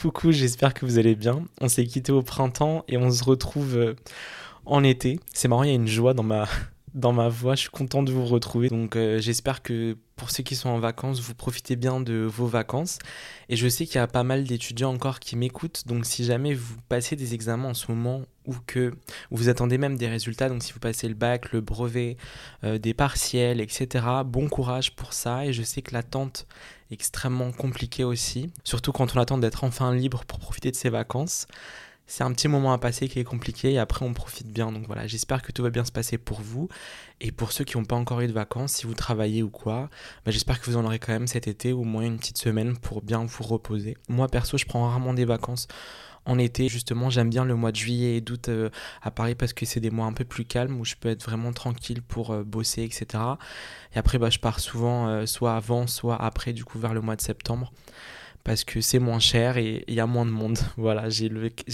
Coucou, j'espère que vous allez bien. On s'est quitté au printemps et on se retrouve euh, en été. C'est marrant, il y a une joie dans ma, dans ma voix. Je suis content de vous retrouver. Donc euh, j'espère que pour ceux qui sont en vacances, vous profitez bien de vos vacances. Et je sais qu'il y a pas mal d'étudiants encore qui m'écoutent. Donc si jamais vous passez des examens en ce moment ou que vous attendez même des résultats, donc si vous passez le bac, le brevet, euh, des partiels, etc., bon courage pour ça. Et je sais que l'attente est extrêmement compliquée aussi, surtout quand on attend d'être enfin libre pour profiter de ses vacances c'est un petit moment à passer qui est compliqué et après on profite bien. Donc voilà, j'espère que tout va bien se passer pour vous. Et pour ceux qui n'ont pas encore eu de vacances, si vous travaillez ou quoi, bah, j'espère que vous en aurez quand même cet été, au moins une petite semaine pour bien vous reposer. Moi perso, je prends rarement des vacances en été. Justement, j'aime bien le mois de juillet et d'août euh, à Paris parce que c'est des mois un peu plus calmes où je peux être vraiment tranquille pour euh, bosser, etc. Et après, bah, je pars souvent euh, soit avant, soit après, du coup, vers le mois de septembre parce que c'est moins cher et il y a moins de monde. Voilà, j'ai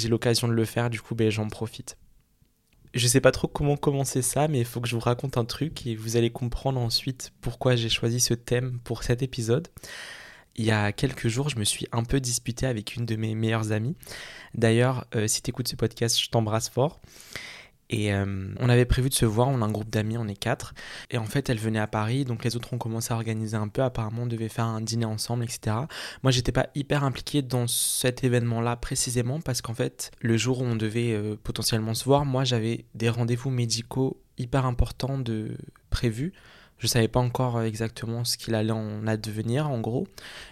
l'occasion de le faire, du coup, ben, j'en profite. Je sais pas trop comment commencer ça, mais il faut que je vous raconte un truc et vous allez comprendre ensuite pourquoi j'ai choisi ce thème pour cet épisode. Il y a quelques jours, je me suis un peu disputé avec une de mes meilleures amies. D'ailleurs, euh, si tu écoutes ce podcast, je t'embrasse fort. Et euh, on avait prévu de se voir, on a un groupe d'amis, on est quatre. Et en fait, elle venait à Paris, donc les autres ont commencé à organiser un peu. Apparemment, on devait faire un dîner ensemble, etc. Moi, j'étais pas hyper impliqué dans cet événement-là précisément parce qu'en fait, le jour où on devait euh, potentiellement se voir, moi, j'avais des rendez-vous médicaux hyper importants de prévus je savais pas encore euh, exactement ce qu'il allait en advenir en gros.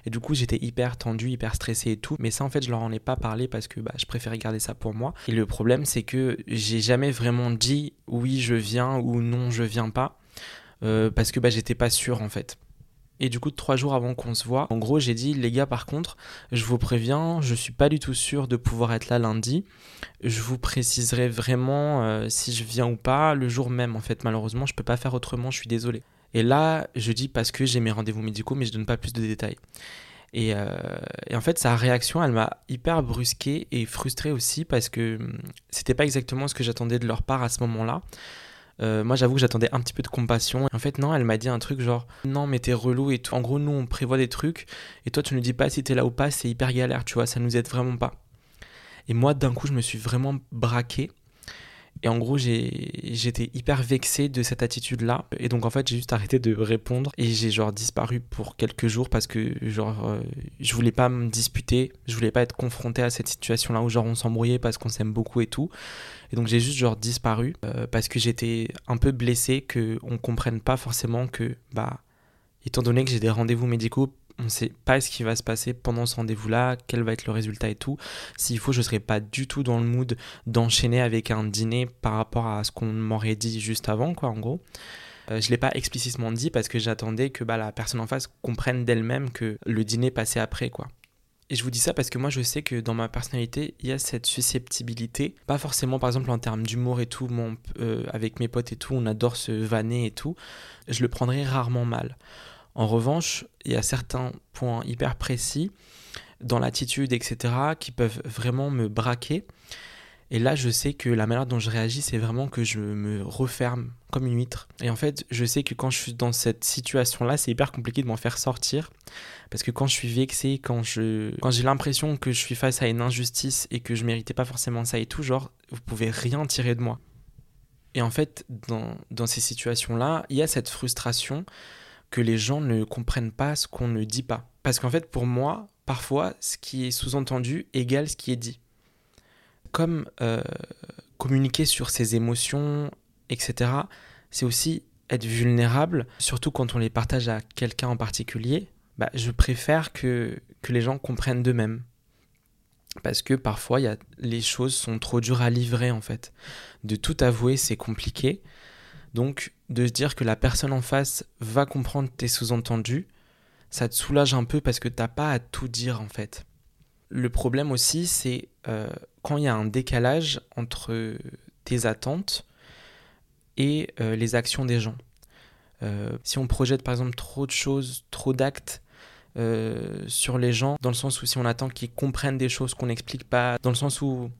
Et du coup j'étais hyper tendu, hyper stressé et tout. Mais ça en fait je leur en ai pas parlé parce que bah, je préférais garder ça pour moi. Et le problème c'est que j'ai jamais vraiment dit oui je viens ou non je viens pas. Euh, parce que bah, j'étais pas sûr en fait. Et du coup, trois jours avant qu'on se voit, en gros, j'ai dit, les gars, par contre, je vous préviens, je suis pas du tout sûr de pouvoir être là lundi. Je vous préciserai vraiment euh, si je viens ou pas le jour même. En fait, malheureusement, je peux pas faire autrement, je suis désolé. Et là, je dis parce que j'ai mes rendez-vous médicaux, mais je donne pas plus de détails. Et, euh, en fait, sa réaction, elle m'a hyper brusqué et frustré aussi parce que hum, c'était pas exactement ce que j'attendais de leur part à ce moment-là. Euh, moi, j'avoue que j'attendais un petit peu de compassion. En fait, non, elle m'a dit un truc genre Non, mais t'es relou et tout. En gros, nous, on prévoit des trucs et toi, tu ne dis pas si t'es là ou pas, c'est hyper galère, tu vois, ça nous aide vraiment pas. Et moi, d'un coup, je me suis vraiment braqué et en gros, j'étais hyper vexé de cette attitude-là. Et donc, en fait, j'ai juste arrêté de répondre. Et j'ai genre disparu pour quelques jours parce que, genre, euh, je voulais pas me disputer. Je voulais pas être confronté à cette situation-là où, genre, on s'embrouillait parce qu'on s'aime beaucoup et tout. Et donc, j'ai juste, genre, disparu euh, parce que j'étais un peu blessé qu'on comprenne pas forcément que, bah, étant donné que j'ai des rendez-vous médicaux on ne sait pas ce qui va se passer pendant ce rendez-vous-là, quel va être le résultat et tout. S'il faut, je ne serai pas du tout dans le mood d'enchaîner avec un dîner par rapport à ce qu'on m'aurait dit juste avant, quoi, en gros. Euh, je ne l'ai pas explicitement dit parce que j'attendais que bah, la personne en face comprenne d'elle-même que le dîner passait après, quoi. Et je vous dis ça parce que moi je sais que dans ma personnalité, il y a cette susceptibilité. Pas forcément par exemple en termes d'humour et tout, mon, euh, avec mes potes et tout, on adore se vanner et tout. Je le prendrai rarement mal. En revanche, il y a certains points hyper précis dans l'attitude, etc., qui peuvent vraiment me braquer. Et là, je sais que la manière dont je réagis, c'est vraiment que je me referme comme une huître. Et en fait, je sais que quand je suis dans cette situation-là, c'est hyper compliqué de m'en faire sortir. Parce que quand je suis vexé, quand je, quand j'ai l'impression que je suis face à une injustice et que je méritais pas forcément ça et tout, genre, vous pouvez rien tirer de moi. Et en fait, dans, dans ces situations-là, il y a cette frustration que les gens ne comprennent pas ce qu'on ne dit pas. Parce qu'en fait, pour moi, parfois, ce qui est sous-entendu égale ce qui est dit. Comme euh, communiquer sur ses émotions, etc., c'est aussi être vulnérable, surtout quand on les partage à quelqu'un en particulier. Bah, je préfère que, que les gens comprennent d'eux-mêmes. Parce que parfois, les choses sont trop dures à livrer, en fait. De tout avouer, c'est compliqué. Donc, de se dire que la personne en face va comprendre tes sous-entendus, ça te soulage un peu parce que t'as pas à tout dire en fait. Le problème aussi, c'est euh, quand il y a un décalage entre tes attentes et euh, les actions des gens. Euh, si on projette par exemple trop de choses, trop d'actes sur les gens, dans le sens où si on attend qu'ils comprennent des choses qu'on n'explique pas, dans le sens où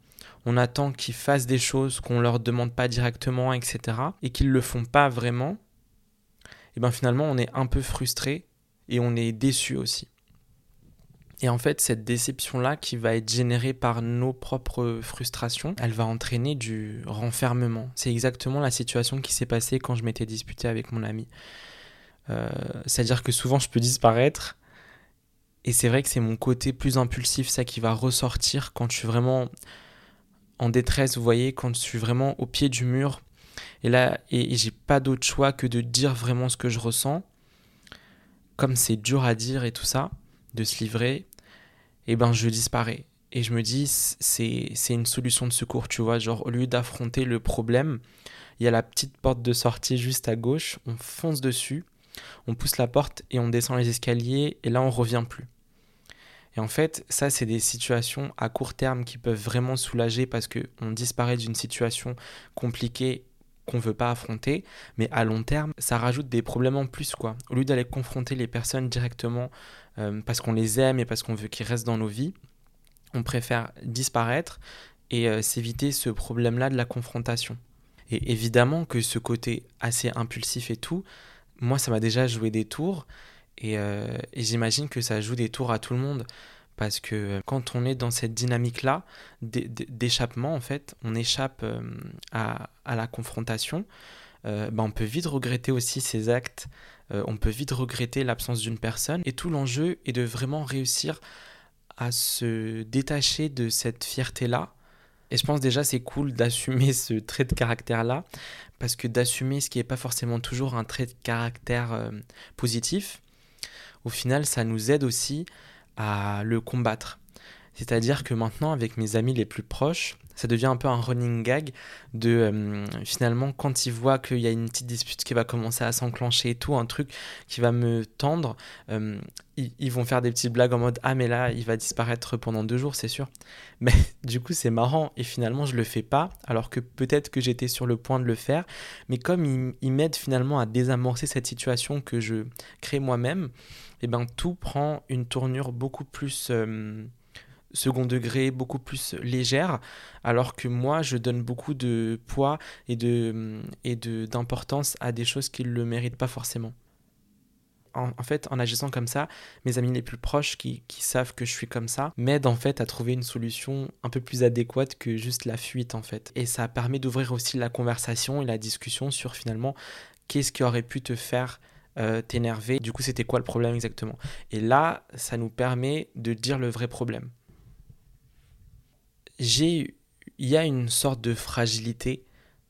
on attend qu'ils fassent des choses qu'on leur demande pas directement, etc. et qu'ils le font pas vraiment, et ben finalement on est un peu frustré et on est déçu aussi. Et en fait, cette déception-là qui va être générée par nos propres frustrations, elle va entraîner du renfermement. C'est exactement la situation qui s'est passée quand je m'étais disputé avec mon ami. Euh, c'est-à-dire que souvent je peux disparaître. Et c'est vrai que c'est mon côté plus impulsif, ça qui va ressortir quand je suis vraiment en détresse, vous voyez, quand je suis vraiment au pied du mur. Et là, et, j'ai pas d'autre choix que de dire vraiment ce que je ressens. Comme c'est dur à dire et tout ça, de se livrer, et eh ben je disparais. Et je me dis, c'est une solution de secours, tu vois. Genre, au lieu d'affronter le problème, il y a la petite porte de sortie juste à gauche, on fonce dessus, on pousse la porte et on descend les escaliers, et là on revient plus. Et en fait, ça, c'est des situations à court terme qui peuvent vraiment soulager parce qu'on disparaît d'une situation compliquée qu'on veut pas affronter, mais à long terme, ça rajoute des problèmes en plus, quoi. Au lieu d'aller confronter les personnes directement euh, parce qu'on les aime et parce qu'on veut qu'ils restent dans nos vies, on préfère disparaître et euh, s'éviter ce problème-là de la confrontation. Et évidemment que ce côté assez impulsif et tout, moi, ça m'a déjà joué des tours, euh, et, j'imagine que ça joue des tours à tout le monde. Parce que euh, quand on est dans cette dynamique-là d'échappement, en fait, on échappe euh, à, la confrontation, ben on peut vite regretter aussi ses actes, on peut vite regretter l'absence d'une personne. Et tout l'enjeu est de vraiment réussir à se détacher de cette fierté-là. Et je pense déjà c'est cool d'assumer ce trait de caractère-là, parce que d'assumer ce qui n'est pas forcément toujours un trait de caractère positif, au final, ça nous aide aussi à le combattre. C'est-à-dire que maintenant, avec mes amis les plus proches, ça devient un peu un running gag de euh, finalement quand ils voient qu'il y a une petite dispute qui va commencer à s'enclencher et tout, un truc qui va me tendre, euh, ils, vont faire des petites blagues en mode ah mais là il va disparaître pendant deux jours c'est sûr. Mais du coup c'est marrant et finalement je le fais pas alors que peut-être que j'étais sur le point de le faire, mais comme ils, m'aident finalement à désamorcer cette situation que je crée moi-même, et eh ben tout prend une tournure beaucoup plus euh, second degré, beaucoup plus légère, alors que moi, je donne beaucoup de poids et de et d'importance à des choses qui ne le méritent pas forcément. En, fait, en agissant comme ça, mes amis les plus proches qui, qui savent que je suis comme ça m'aident en fait à trouver une solution un peu plus adéquate que juste la fuite en fait. Et ça permet d'ouvrir aussi la conversation et la discussion sur finalement qu'est-ce qui aurait pu te faire euh, t'énerver, du coup c'était quoi le problème exactement? Et là, ça nous permet de dire le vrai problème j'ai, il y a une sorte de fragilité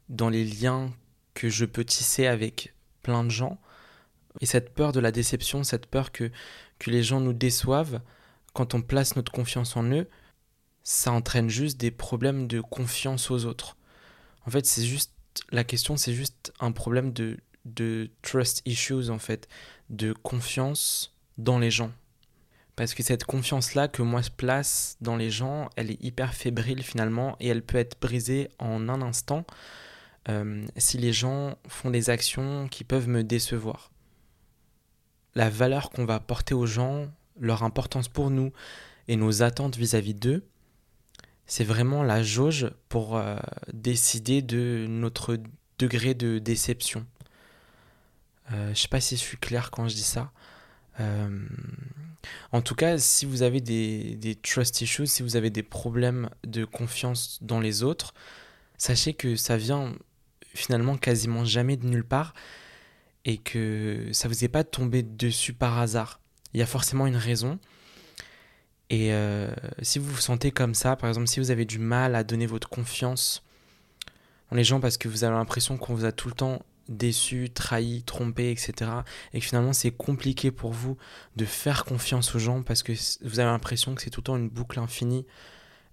dans les liens que je peux tisser avec plein de gens. Et cette peur de la déception, cette peur que, que les gens nous déçoivent, quand on place notre confiance en eux, ça entraîne juste des problèmes de confiance aux autres. En fait, c'est juste, la question, c'est juste un problème de, de trust issues, en fait, de confiance dans les gens. Parce que cette confiance-là que moi je place dans les gens, elle est hyper fébrile finalement et elle peut être brisée en un instant euh, si les gens font des actions qui peuvent me décevoir. La valeur qu'on va porter aux gens, leur importance pour nous et nos attentes vis-à-vis d'eux, c'est vraiment la jauge pour euh, décider de notre degré de déception. Euh, je sais pas si je suis clair quand je dis ça. Euh, en tout cas, si vous avez des, trust issues, si vous avez des problèmes de confiance dans les autres, sachez que ça vient finalement quasiment jamais de nulle part et que ça vous est pas tombé dessus par hasard. Il y a forcément une raison. Et euh, si vous vous sentez comme ça, par exemple, si vous avez du mal à donner votre confiance dans les gens parce que vous avez l'impression qu'on vous a tout le temps déçu, trahi, trompé, etc. Et que finalement c'est compliqué pour vous de faire confiance aux gens parce que vous avez l'impression que c'est tout le temps une boucle infinie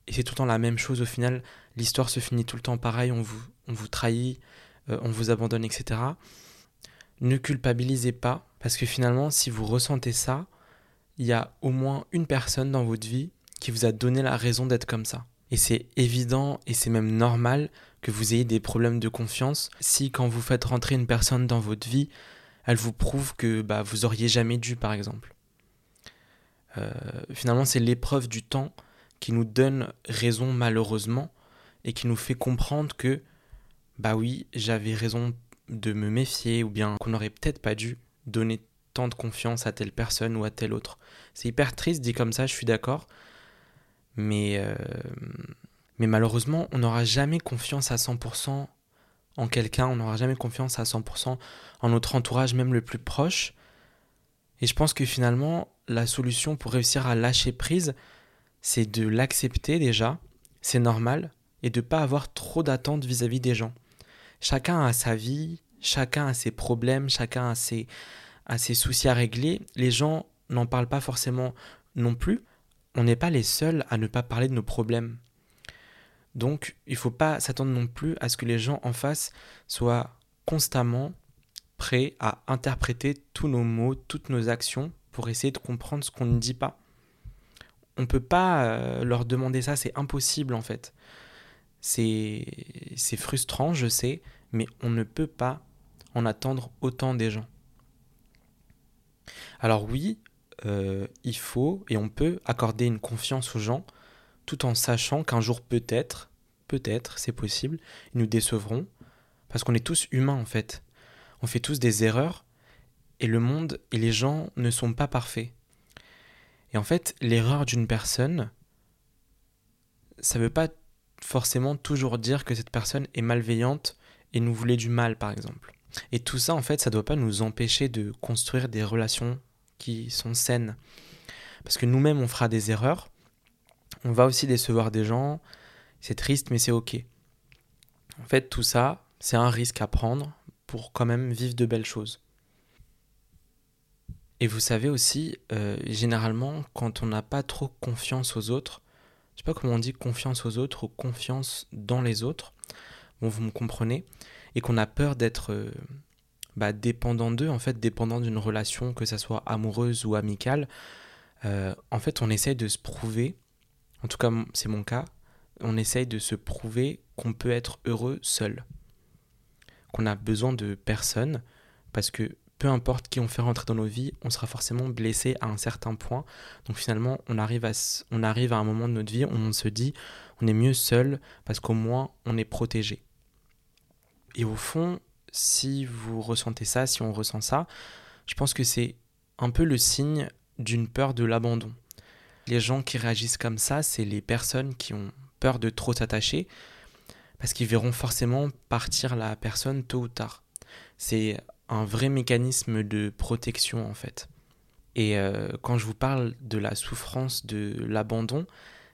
et c'est tout le temps la même chose au final. L'histoire se finit tout le temps pareil, on vous, on vous trahit, euh, on vous abandonne, etc. Ne culpabilisez pas parce que finalement si vous ressentez ça, il y a au moins une personne dans votre vie qui vous a donné la raison d'être comme ça. Et c'est évident et c'est même normal que vous ayez des problèmes de confiance si quand vous faites rentrer une personne dans votre vie, elle vous prouve que bah, vous auriez jamais dû, par exemple. Euh, finalement, c'est l'épreuve du temps qui nous donne raison malheureusement et qui nous fait comprendre que, bah oui, j'avais raison de me méfier ou bien qu'on n'aurait peut-être pas dû donner tant de confiance à telle personne ou à telle autre. C'est hyper triste dit comme ça, je suis d'accord. Mais, euh, mais malheureusement, on n'aura jamais confiance à 100% en quelqu'un, on n'aura jamais confiance à 100% en notre entourage, même le plus proche. Et je pense que finalement, la solution pour réussir à lâcher prise, c'est de l'accepter déjà, c'est normal, et de ne pas avoir trop d'attentes vis-à-vis des gens. Chacun a sa vie, chacun a ses problèmes, chacun a ses, soucis à régler. Les gens n'en parlent pas forcément non plus. On n'est pas les seuls à ne pas parler de nos problèmes. Donc, il ne faut pas s'attendre non plus à ce que les gens en face soient constamment prêts à interpréter tous nos mots, toutes nos actions pour essayer de comprendre ce qu'on ne dit pas. On ne peut pas euh, leur demander ça, c'est impossible en fait. C'est frustrant, je sais, mais on ne peut pas en attendre autant des gens. Alors oui, euh, il faut et on peut accorder une confiance aux gens tout en sachant qu'un jour peut-être, peut-être, c'est possible, ils nous décevront, parce qu'on est tous humains en fait. On fait tous des erreurs, et le monde et les gens ne sont pas parfaits. Et en fait, l'erreur d'une personne, ça ne veut pas forcément toujours dire que cette personne est malveillante et nous voulait du mal, par exemple. Et tout ça, en fait, ça ne doit pas nous empêcher de construire des relations qui sont saines. Parce que nous-mêmes, on fera des erreurs, on va aussi décevoir des gens, c'est triste, mais c'est ok. En fait, tout ça, c'est un risque à prendre pour quand même vivre de belles choses. Et vous savez aussi, euh, généralement, quand on n'a pas trop confiance aux autres, je sais pas comment on dit confiance aux autres ou confiance dans les autres, bon, vous me comprenez, et qu'on a peur d'être euh, bah, dépendant d'eux, en fait, dépendant d'une relation, que ça soit amoureuse ou amicale, euh, en fait, on essaye de se prouver en tout cas c'est mon cas, on essaye de se prouver qu'on peut être heureux seul, qu'on a besoin de personne, parce que peu importe qui on fait rentrer dans nos vies, on sera forcément blessé à un certain point. Donc finalement, on arrive à, on arrive à un moment de notre vie où on se dit, on est mieux seul parce qu'au moins on est protégé. Et au fond, si vous ressentez ça, si on ressent ça, je pense que c'est un peu le signe d'une peur de l'abandon. Les gens qui réagissent comme ça, c'est les personnes qui ont peur de trop s'attacher, parce qu'ils verront forcément partir la personne tôt ou tard. C'est un vrai mécanisme de protection en fait. Et euh, quand je vous parle de la souffrance de l'abandon,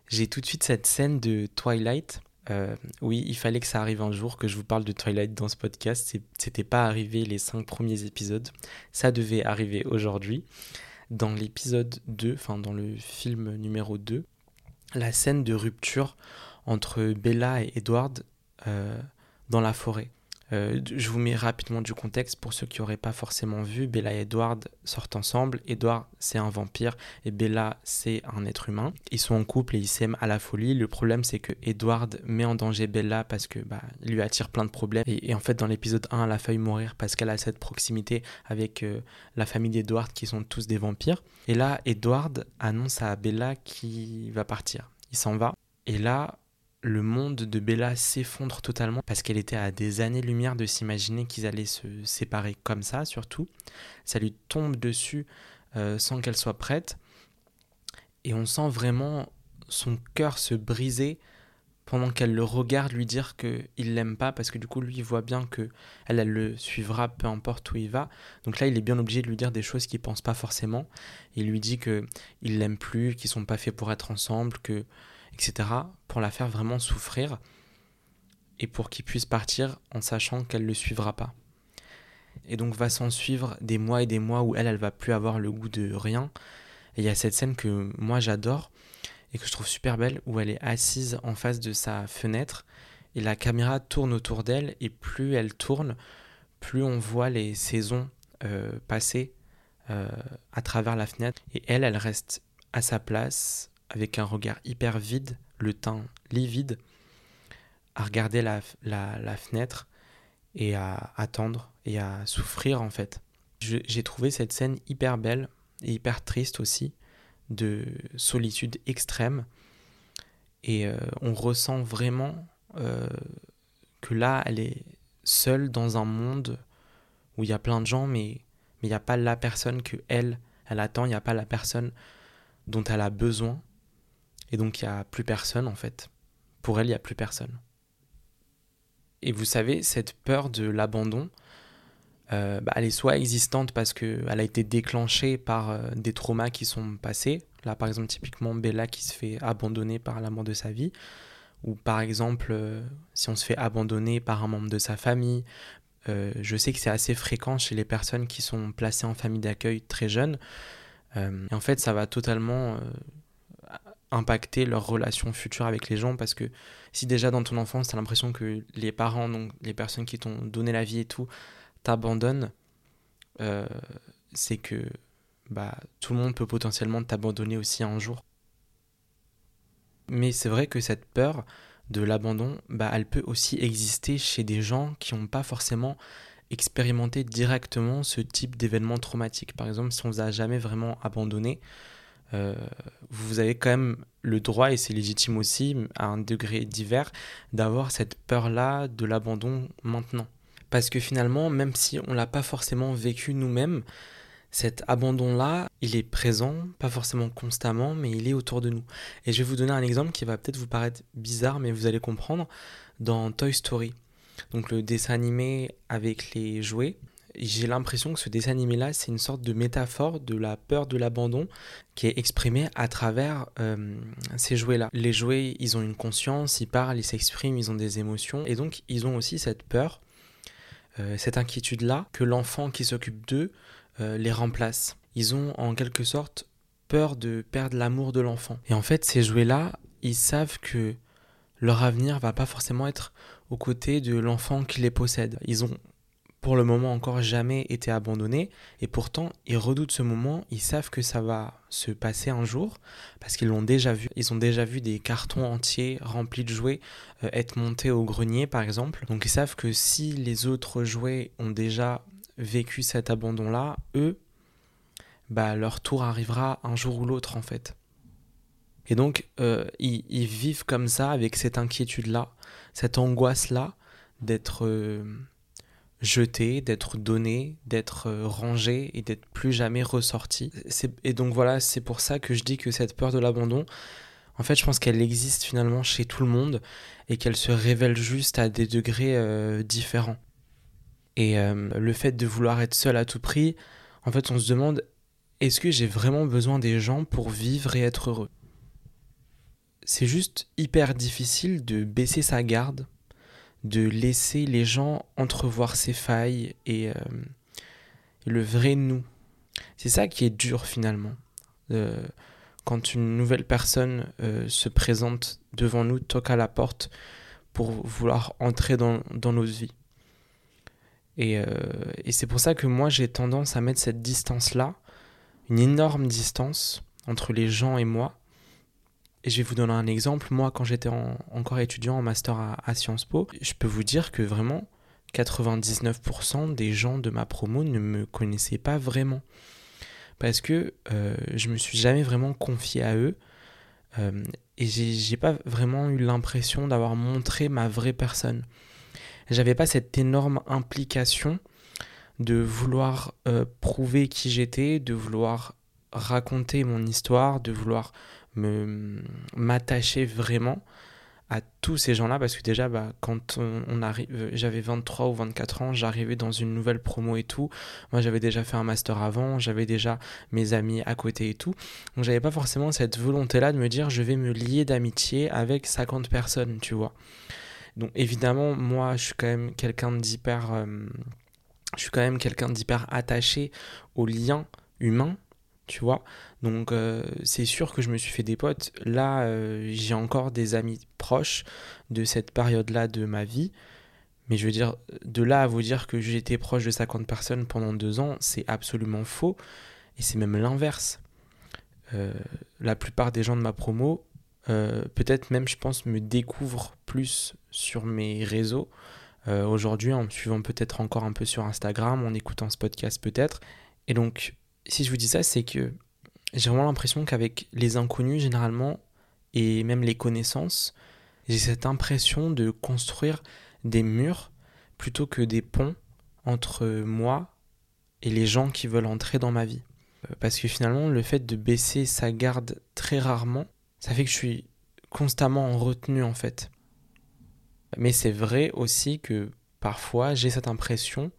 j'ai tout de suite cette scène de Twilight. Euh, oui, il fallait que ça arrive un jour que je vous parle de Twilight dans ce podcast. C'était pas arrivé les cinq premiers épisodes. Ça devait arriver aujourd'hui dans l'épisode 2, enfin dans le film numéro 2, la scène de rupture entre Bella et Edward euh, dans la forêt. Euh, je vous mets rapidement du contexte pour ceux qui n'auraient pas forcément vu. Bella et Edward sortent ensemble. Edward, c'est un vampire et Bella, c'est un être humain. Ils sont en couple et ils s'aiment à la folie. Le problème, c'est que Edward met en danger Bella parce que bah, il lui attire plein de problèmes. Et, en fait, dans l'épisode 1, elle a failli mourir parce qu'elle a cette proximité avec euh, la famille d'Edward qui sont tous des vampires. Et là, Edward annonce à Bella qu'il va partir. Il s'en va. Et là, le monde de Bella s'effondre totalement parce qu'elle était à des années-lumière de s'imaginer qu'ils allaient se séparer comme ça, surtout. Ça lui tombe dessus euh, sans qu'elle soit prête. Et on sent vraiment son cœur se briser pendant qu'elle le regarde lui dire qu'il l'aime pas parce que du coup lui il voit bien que elle, elle le suivra peu importe où il va donc là il est bien obligé de lui dire des choses qu'il pense pas forcément il lui dit que il l'aime plus qu'ils sont pas faits pour être ensemble que etc., pour la faire vraiment souffrir et pour qu'il puisse partir en sachant qu'elle ne le suivra pas. Et donc va s'en suivre des mois et des mois où elle, elle va plus avoir le goût de rien. Et il y a cette scène que moi j'adore et que je trouve super belle où elle est assise en face de sa fenêtre et la caméra tourne autour d'elle et plus elle tourne, plus on voit les saisons euh, passer euh, à travers la fenêtre et elle, elle reste à sa place avec un regard hyper vide, le teint livide, à regarder la, fenêtre et à attendre et à souffrir en fait. J'ai trouvé cette scène hyper belle et hyper triste aussi, de solitude extrême. Et euh, on ressent vraiment euh, que là, elle est seule dans un monde où il y a plein de gens, mais, il n'y a pas la personne que elle, elle attend, il n'y a pas la personne dont elle a besoin. Et donc il n'y a plus personne en fait. Pour elle, il n'y a plus personne. Et vous savez, cette peur de l'abandon, euh, bah, elle est soit existante parce qu'elle a été déclenchée par euh, des traumas qui sont passés. Là, par exemple, typiquement Bella qui se fait abandonner par l'amour de sa vie. Ou par exemple, euh, si on se fait abandonner par un membre de sa famille. je sais que c'est assez fréquent chez les personnes qui sont placées en famille d'accueil très jeunes. et en fait, ça va totalement impacter leur relation future avec les gens parce que si déjà dans ton enfance, tu as l'impression que les parents, donc les personnes qui t'ont donné la vie et tout, t'abandonnent, euh, c'est que bah, tout le monde peut potentiellement t'abandonner aussi un jour. Mais c'est vrai que cette peur de l'abandon, bah, elle peut aussi exister chez des gens qui n'ont pas forcément expérimenté directement ce type d'événement traumatique. Par exemple, si on vous a jamais vraiment abandonné, euh, vous avez quand même le droit, et c'est légitime aussi, à un degré divers, d'avoir cette peur-là de l'abandon maintenant. Parce que finalement, même si on l'a pas forcément vécu nous-mêmes, cet abandon-là, il est présent, pas forcément constamment, mais il est autour de nous. Et je vais vous donner un exemple qui va peut-être vous paraître bizarre, mais vous allez comprendre. Dans Toy Story, donc le dessin animé avec les jouets, j'ai l'impression que ce dessin animé-là, c'est une sorte de métaphore de la peur de l'abandon qui est exprimée à travers euh, ces jouets-là. Les jouets, ils ont une conscience, ils parlent, ils s'expriment, ils ont des émotions, et donc ils ont aussi cette peur, euh, cette inquiétude-là, que l'enfant qui s'occupe d'eux euh, les remplace. Ils ont en quelque sorte peur de perdre l'amour de l'enfant. Et en fait, ces jouets-là, ils savent que leur avenir va pas forcément être aux côtés de l'enfant qui les possède. Ils ont pour le moment encore jamais été abandonnés et pourtant ils redoutent ce moment, ils savent que ça va se passer un jour parce qu'ils l'ont déjà vu. Ils ont déjà vu des cartons entiers remplis de jouets euh, être montés au grenier par exemple. Donc ils savent que si les autres jouets ont déjà vécu cet abandon-là, eux, bah, leur tour arrivera un jour ou l'autre en fait. Et donc euh, ils, vivent comme ça avec cette inquiétude-là, cette angoisse-là d'être... Euh, jeté, d'être donné, d'être euh, rangé et d'être plus jamais ressorti. Et donc voilà, c'est pour ça que je dis que cette peur de l'abandon, en fait, je pense qu'elle existe finalement chez tout le monde et qu'elle se révèle juste à des degrés euh, différents. Et euh, le fait de vouloir être seul à tout prix, en fait, on se demande est-ce que j'ai vraiment besoin des gens pour vivre et être heureux? C'est juste hyper difficile de baisser sa garde de laisser les gens entrevoir ses failles et, euh, le vrai nous. C'est ça qui est dur finalement. Euh, quand une nouvelle personne euh, se présente devant nous, toque à la porte pour vouloir entrer dans, dans notre vie. Et, et c'est pour ça que moi j'ai tendance à mettre cette distance-là, une énorme distance entre les gens et moi, et je vais vous donner un exemple. Moi, quand j'étais encore étudiant en master à, Sciences Po, je peux vous dire que vraiment, 99% des gens de ma promo ne me connaissaient pas vraiment. Parce que euh, je me suis jamais vraiment confié à eux. Euh, et j'ai pas vraiment eu l'impression d'avoir montré ma vraie personne. J'avais pas cette énorme implication de vouloir euh, prouver qui j'étais, de vouloir raconter mon histoire, de vouloir me m'attacher vraiment à tous ces gens-là parce que déjà bah, quand on, arrive j'avais 23 ou 24 ans j'arrivais dans une nouvelle promo et tout. Moi j'avais déjà fait un master avant j'avais déjà mes amis à côté et tout. Donc j'avais pas forcément cette volonté là de me dire je vais me lier d'amitié avec 50 personnes tu vois. Donc évidemment moi je suis quand même quelqu'un d'hyper euh, je suis quand même quelqu'un d'hyper attaché aux liens humains tu vois. Donc euh, c'est sûr que je me suis fait des potes. Là, euh, j'ai encore des amis proches de cette période-là de ma vie. Mais je veux dire, de là à vous dire que j'étais proche de 50 personnes pendant deux ans, c'est absolument faux. Et c'est même l'inverse. Euh, la plupart des gens de ma promo, peut-être même, je pense, me découvrent plus sur mes réseaux. Aujourd'hui, en me suivant peut-être encore un peu sur Instagram, en écoutant ce podcast peut-être. Et donc, si je vous dis ça, c'est que j'ai vraiment l'impression qu'avec les inconnus, généralement, et même les connaissances, j'ai cette impression de construire des murs plutôt que des ponts entre moi et les gens qui veulent entrer dans ma vie. Euh, parce que finalement, le fait de baisser sa garde très rarement, ça fait que je suis constamment en retenue en fait. Mais c'est vrai aussi que parfois j'ai cette impression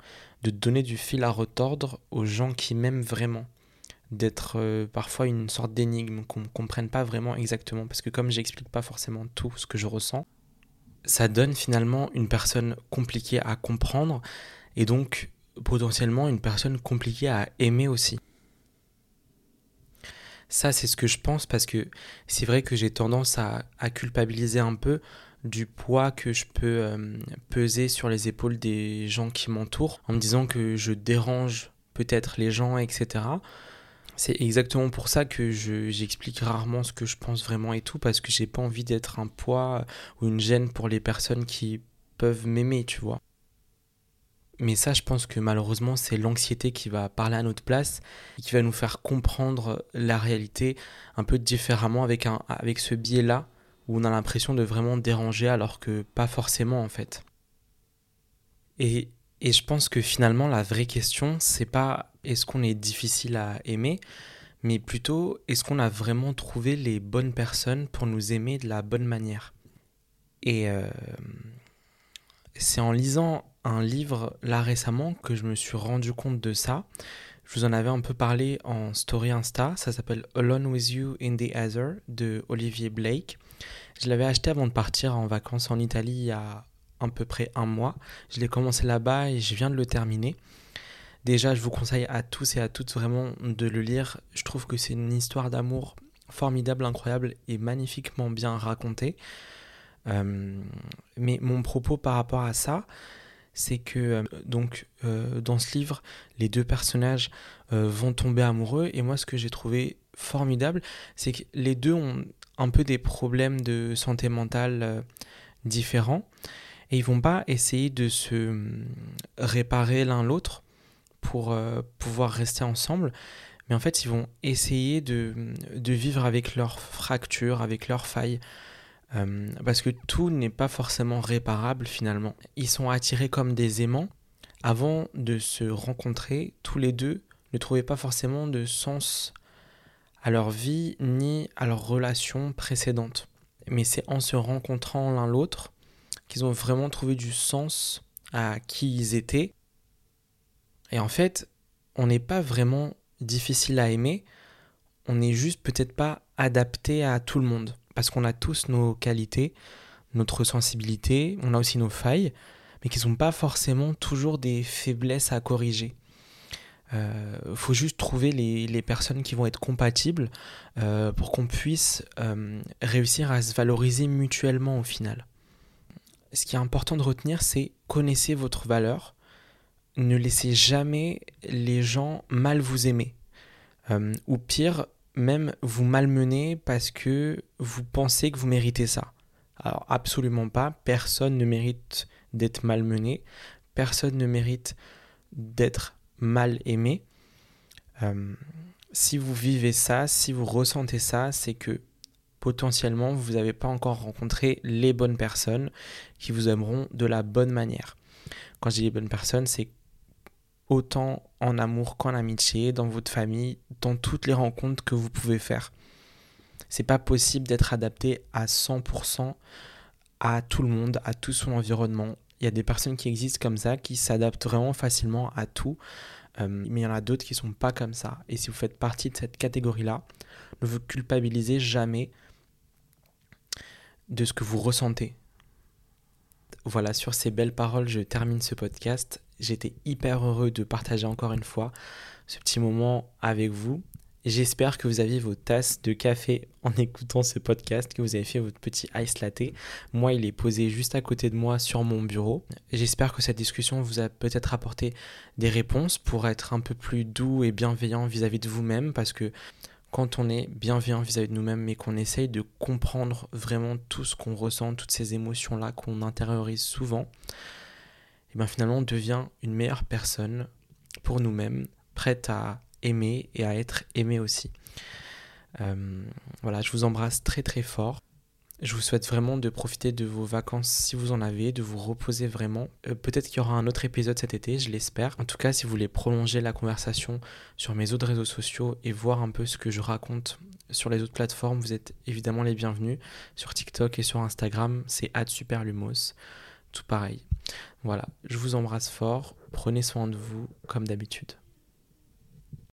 de donner du fil à retordre aux gens qui m'aiment vraiment. D'être euh, parfois une sorte d'énigme qu'on ne comprenne pas vraiment exactement. Parce que comme j'explique pas forcément tout ce que je ressens, ça donne finalement une personne compliquée à comprendre et donc potentiellement une personne compliquée à aimer aussi. Ça, c'est ce que je pense parce que c'est vrai que j'ai tendance à, culpabiliser un peu du poids que je peux euh, peser sur les épaules des gens qui m'entourent en me disant que je dérange peut-être les gens, etc. C'est exactement pour ça que j'explique rarement ce que je pense vraiment et tout, parce que j'ai pas envie d'être un poids ou une gêne pour les personnes qui peuvent m'aimer, tu vois. Mais ça, je pense que malheureusement, c'est l'anxiété qui va parler à notre place et qui va nous faire comprendre la réalité un peu différemment avec, un, avec ce biais-là où on a l'impression de vraiment déranger alors que pas forcément en fait. Et, et je pense que finalement, la vraie question, c'est pas est-ce qu'on est difficile à aimer, mais plutôt est-ce qu'on a vraiment trouvé les bonnes personnes pour nous aimer de la bonne manière. Et euh, c'est en lisant un livre là récemment que je me suis rendu compte de ça. Je vous en avais un peu parlé en story Insta. Ça s'appelle Alone with You in the Ether de Olivier Blake. Je l'avais acheté avant de partir en vacances en Italie il y a à peu près un mois. Je l'ai commencé là-bas et je viens de le terminer. Déjà, je vous conseille à tous et à toutes vraiment de le lire. Je trouve que c'est une histoire d'amour formidable, incroyable et magnifiquement bien racontée. Euh, mais mon propos par rapport à ça, c'est que euh, donc euh, dans ce livre, les deux personnages vont tomber amoureux et moi ce que j'ai trouvé formidable, c'est que les deux ont un peu des problèmes de santé mentale différents et ils vont pas essayer de se réparer l'un l'autre pour pouvoir rester ensemble, mais en fait ils vont essayer de, de vivre avec leurs fractures, avec leurs failles, euh, parce que tout n'est pas forcément réparable finalement. Ils sont attirés comme des aimants. Avant de se rencontrer, tous les deux ne trouvaient pas forcément de sens à leur vie ni à leur relation précédente. Mais c'est en se rencontrant l'un l'autre qu'ils ont vraiment trouvé du sens à qui ils étaient. Et en fait, on n'est pas vraiment difficile à aimer, on n'est juste peut-être pas adapté à tout le monde parce qu'on a tous nos qualités, notre sensibilité, on a aussi nos failles, mais qui ne sont pas forcément toujours des faiblesses à corriger. Euh, faut juste trouver les, personnes qui vont être compatibles euh, pour qu'on puisse euh, réussir à se valoriser mutuellement au final. Ce qui est important de retenir, c'est connaissez votre valeur. Ne laissez jamais les gens mal vous aimer. ou pire, même vous malmener parce que vous pensez que vous méritez ça. Alors absolument pas, personne ne mérite d'être malmené, personne ne mérite d'être mal aimé. Euh, si vous vivez ça, si vous ressentez ça, c'est que potentiellement vous n'avez pas encore rencontré les bonnes personnes qui vous aimeront de la bonne manière. Quand je dis les bonnes personnes, c'est autant en amour qu'en amitié, dans votre famille, dans toutes les rencontres que vous pouvez faire. C'est pas possible d'être adapté à 100% à tout le monde, à tout son environnement. Il y a des personnes qui existent comme ça, qui s'adaptent vraiment facilement à tout, euh, mais il y en a d'autres qui sont pas comme ça. Et si vous faites partie de cette catégorie-là, ne vous culpabilisez jamais de ce que vous ressentez. Voilà, sur ces belles paroles, je termine ce podcast. J'étais hyper heureux de partager encore une fois ce petit moment avec vous. J'espère que vous aviez vos tasses de café en écoutant ce podcast, que vous avez fait votre petit ice latte. Moi, il est posé juste à côté de moi sur mon bureau. J'espère que cette discussion vous a peut-être apporté des réponses pour être un peu plus doux et bienveillant vis-à-vis de vous-même parce que quand on est bienveillant vis-à-vis de nous-mêmes mais qu'on essaye de comprendre vraiment tout ce qu'on ressent, toutes ces émotions-là qu'on intériorise souvent, et bien finalement on devient une meilleure personne pour nous-mêmes, prête à aimer et à être aimé aussi. Euh, voilà, je vous embrasse très très fort. Je vous souhaite vraiment de profiter de vos vacances si vous en avez, de vous reposer vraiment. Euh, peut-être qu'il y aura un autre épisode cet été, je l'espère. En tout cas, si vous voulez prolonger la conversation sur mes autres réseaux sociaux et voir un peu ce que je raconte sur les autres plateformes, vous êtes évidemment les bienvenus. Sur TikTok et sur Instagram, c'est superlumos. Tout pareil. Voilà, je vous embrasse fort. Prenez soin de vous comme d'habitude.